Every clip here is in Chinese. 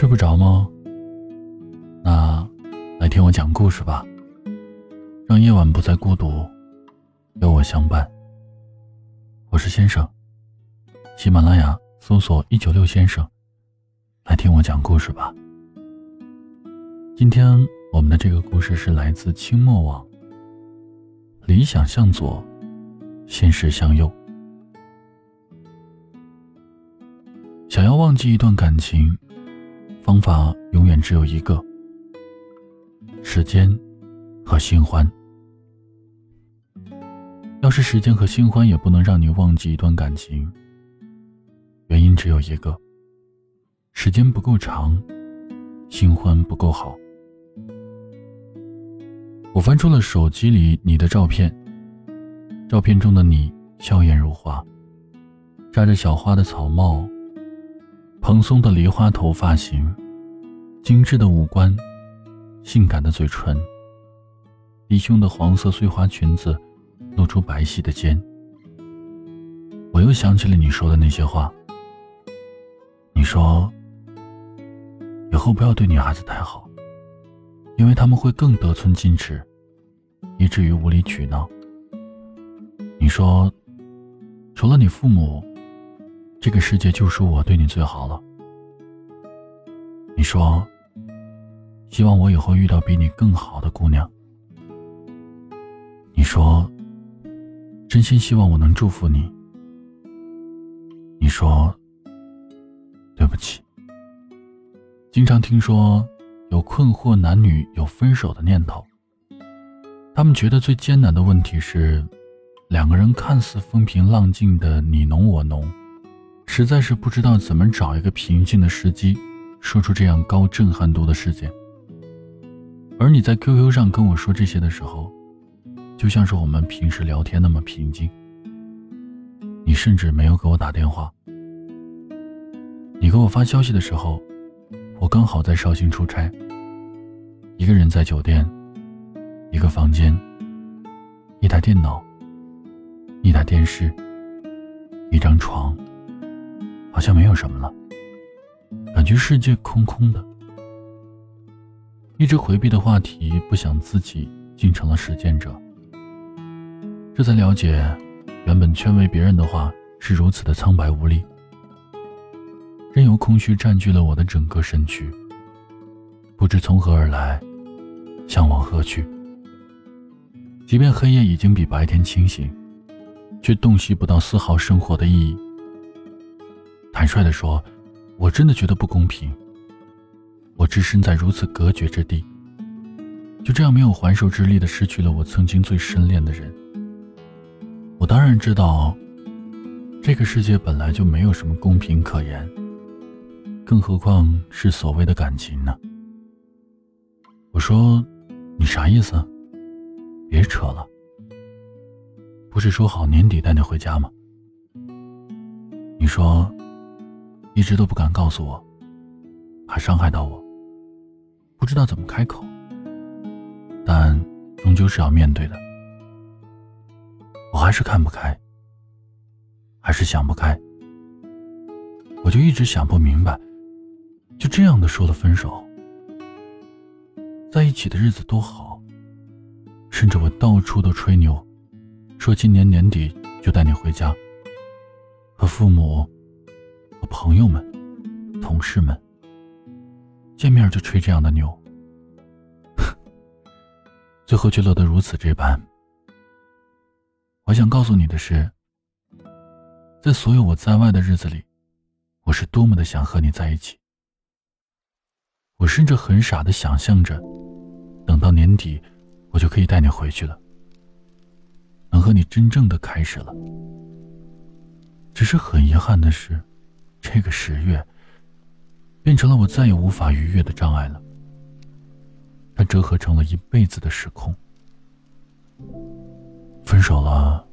睡不着吗？那来听我讲故事吧，让夜晚不再孤独，有我相伴。我是先生，喜马拉雅搜索一九六先生，来听我讲故事吧。今天我们的这个故事是来自清末网。理想向左，现实向右。想要忘记一段感情，方法永远只有一个：时间和新欢。要是时间和新欢也不能让你忘记一段感情，原因只有一个：时间不够长，新欢不够好。我翻出了手机里你的照片，照片中的你笑颜如花，扎着小花的草帽。蓬松的梨花头发型，精致的五官，性感的嘴唇，低胸的黄色碎花裙子，露出白皙的肩。我又想起了你说的那些话。你说，以后不要对女孩子太好，因为他们会更得寸进尺，以至于无理取闹。你说，除了你父母。这个世界就属我对你最好了。你说，希望我以后遇到比你更好的姑娘。你说，真心希望我能祝福你。你说，对不起。经常听说有困惑男女有分手的念头，他们觉得最艰难的问题是，两个人看似风平浪静的你侬我侬。实在是不知道怎么找一个平静的时机，说出这样高震撼度的事件。而你在 QQ 上跟我说这些的时候，就像是我们平时聊天那么平静。你甚至没有给我打电话。你给我发消息的时候，我刚好在绍兴出差，一个人在酒店，一个房间，一台电脑，一台电视，一张床。好像没有什么了，感觉世界空空的。一直回避的话题，不想自己竟成了实践者。这才了解，原本劝慰别人的话是如此的苍白无力。任由空虚占据了我的整个身躯，不知从何而来，向往何去。即便黑夜已经比白天清醒，却洞悉不到丝毫生活的意义。坦率地说，我真的觉得不公平。我置身在如此隔绝之地，就这样没有还手之力的失去了我曾经最深恋的人。我当然知道，这个世界本来就没有什么公平可言，更何况是所谓的感情呢？我说，你啥意思？别扯了，不是说好年底带你回家吗？你说。一直都不敢告诉我，怕伤害到我。不知道怎么开口，但终究是要面对的。我还是看不开，还是想不开。我就一直想不明白，就这样的说了分手。在一起的日子多好，甚至我到处都吹牛，说今年年底就带你回家，和父母。和朋友们、同事们见面就吹这样的牛，最后却落得如此这般。我想告诉你的是，在所有我在外的日子里，我是多么的想和你在一起。我甚至很傻的想象着，等到年底，我就可以带你回去了，能和你真正的开始了。只是很遗憾的是。这个十月，变成了我再也无法逾越的障碍了。它折合成了一辈子的时空。分手了，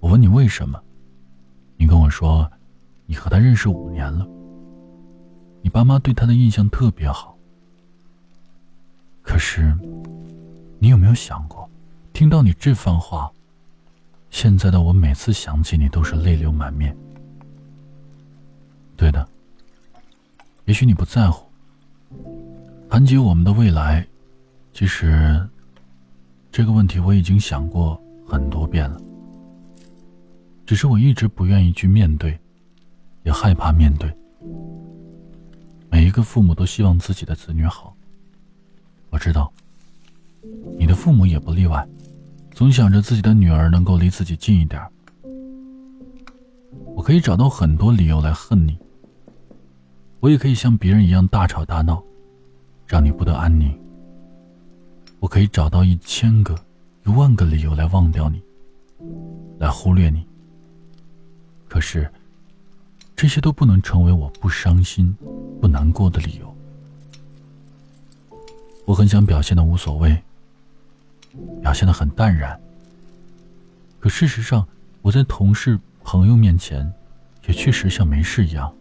我问你为什么？你跟我说，你和他认识五年了，你爸妈对他的印象特别好。可是，你有没有想过，听到你这番话，现在的我每次想起你都是泪流满面。对的，也许你不在乎，谈及我们的未来，其实这个问题我已经想过很多遍了，只是我一直不愿意去面对，也害怕面对。每一个父母都希望自己的子女好，我知道，你的父母也不例外，总想着自己的女儿能够离自己近一点。我可以找到很多理由来恨你，我也可以像别人一样大吵大闹，让你不得安宁。我可以找到一千个、一万个理由来忘掉你，来忽略你。可是，这些都不能成为我不伤心、不难过的理由。我很想表现的无所谓，表现的很淡然，可事实上，我在同事。朋友面前，也确实像没事一样。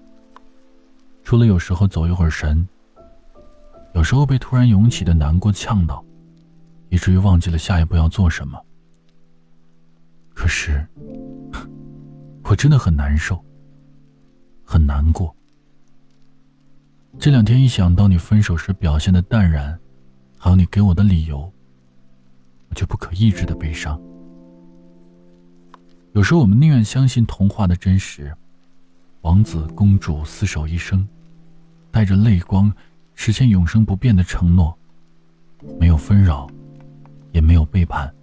除了有时候走一会儿神，有时候被突然涌起的难过呛到，以至于忘记了下一步要做什么。可是，我真的很难受，很难过。这两天一想到你分手时表现的淡然，还有你给我的理由，我就不可抑制的悲伤。有时候我们宁愿相信童话的真实，王子公主厮守一生，带着泪光实现永生不变的承诺，没有纷扰，也没有背叛。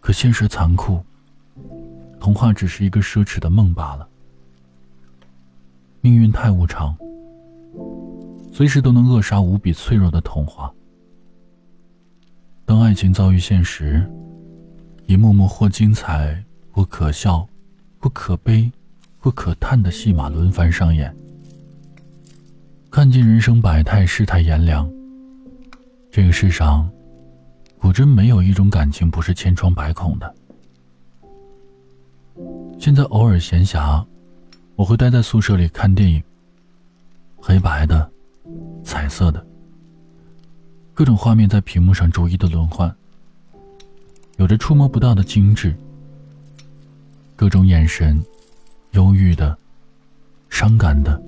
可现实残酷，童话只是一个奢侈的梦罢了。命运太无常，随时都能扼杀无比脆弱的童话。当爱情遭遇现实。一幕幕或精彩、或可笑、或可悲、或可叹的戏码轮番上演，看尽人生百态、世态炎凉。这个世上，果真没有一种感情不是千疮百孔的。现在偶尔闲暇，我会待在宿舍里看电影，黑白的、彩色的，各种画面在屏幕上逐一的轮换。有着触摸不到的精致，各种眼神，忧郁的、伤感的、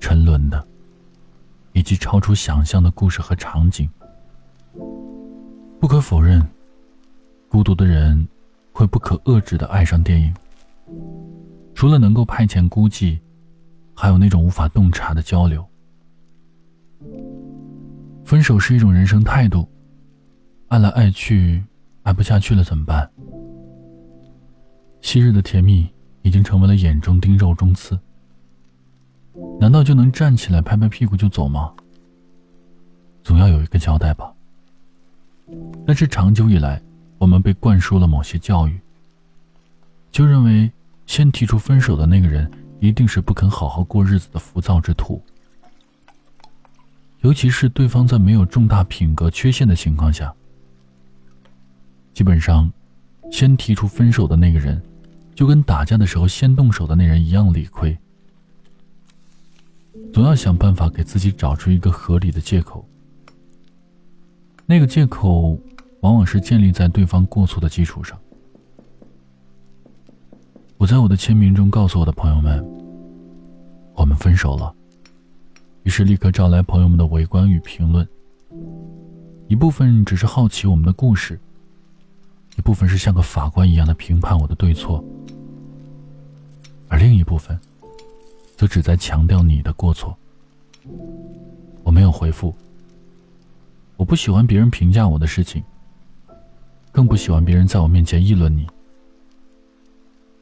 沉沦的，以及超出想象的故事和场景。不可否认，孤独的人会不可遏制的爱上电影。除了能够派遣孤寂，还有那种无法洞察的交流。分手是一种人生态度，爱来爱去。爱不下去了怎么办？昔日的甜蜜已经成为了眼中钉、肉中刺。难道就能站起来拍拍屁股就走吗？总要有一个交代吧。但是长久以来，我们被灌输了某些教育，就认为先提出分手的那个人一定是不肯好好过日子的浮躁之徒。尤其是对方在没有重大品格缺陷的情况下。基本上，先提出分手的那个人，就跟打架的时候先动手的那人一样理亏。总要想办法给自己找出一个合理的借口。那个借口，往往是建立在对方过错的基础上。我在我的签名中告诉我的朋友们，我们分手了。于是立刻招来朋友们的围观与评论。一部分只是好奇我们的故事。一部分是像个法官一样的评判我的对错，而另一部分，则只在强调你的过错。我没有回复。我不喜欢别人评价我的事情，更不喜欢别人在我面前议论你。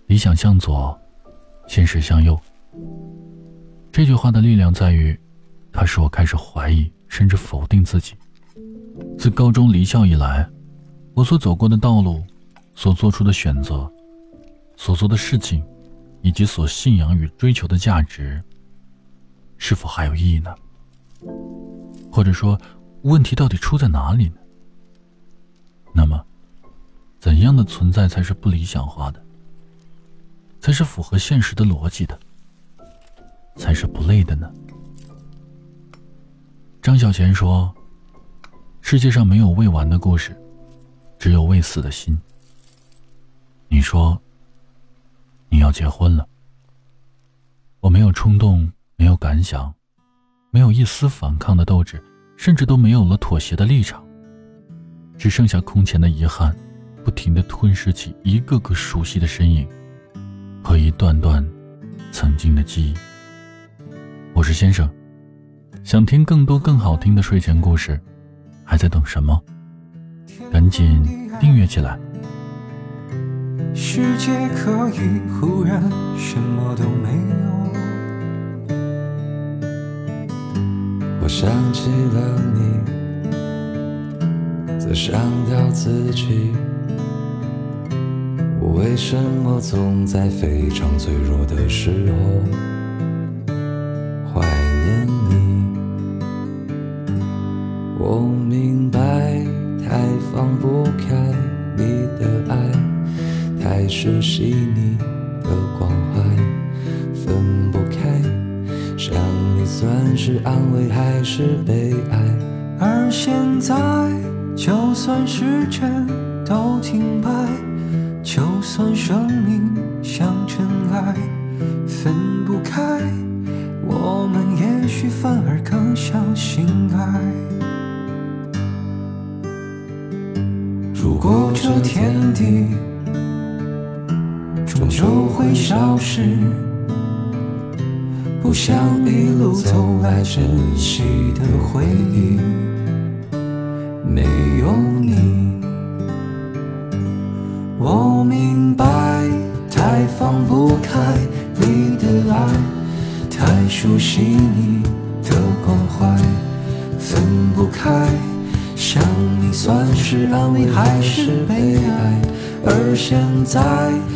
理想向左，现实向右。这句话的力量在于，它使我开始怀疑，甚至否定自己。自高中离校以来。我所走过的道路，所做出的选择，所做的事情，以及所信仰与追求的价值，是否还有意义呢？或者说，问题到底出在哪里呢？那么，怎样的存在才是不理想化的？才是符合现实的逻辑的？才是不累的呢？张小娴说：“世界上没有未完的故事。”只有未死的心。你说要结婚了，我没有冲动，没有感想，没有一丝反抗的斗志，甚至都没有了妥协的立场，只剩下空前的遗憾，不停的吞噬起一个个熟悉的身影和一段段曾经的记忆。我是先生，想听更多更好听的睡前故事，还在等什么？赶紧订阅起来。世界可以忽然什么都没有。我想起了你，在伤掉自己。我为什么总在非常脆弱的时候怀念你？我明白，太放不开。太熟悉你的关怀，分不开，想你算是安慰还是悲哀？而现在，就算时针都停摆，就算生命像尘埃，分不开，我们也许反而更相信爱。如果这天地。终究会消失，不想一路走来珍惜的回忆，没有你。我明白，太放不开你的爱，太熟悉你的关怀，分不开，想你算是安慰还是悲哀？而现在。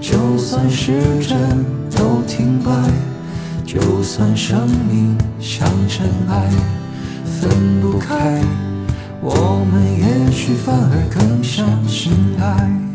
就算时针都停摆，就算生命像尘埃，分不开，我们也许反而更相信爱。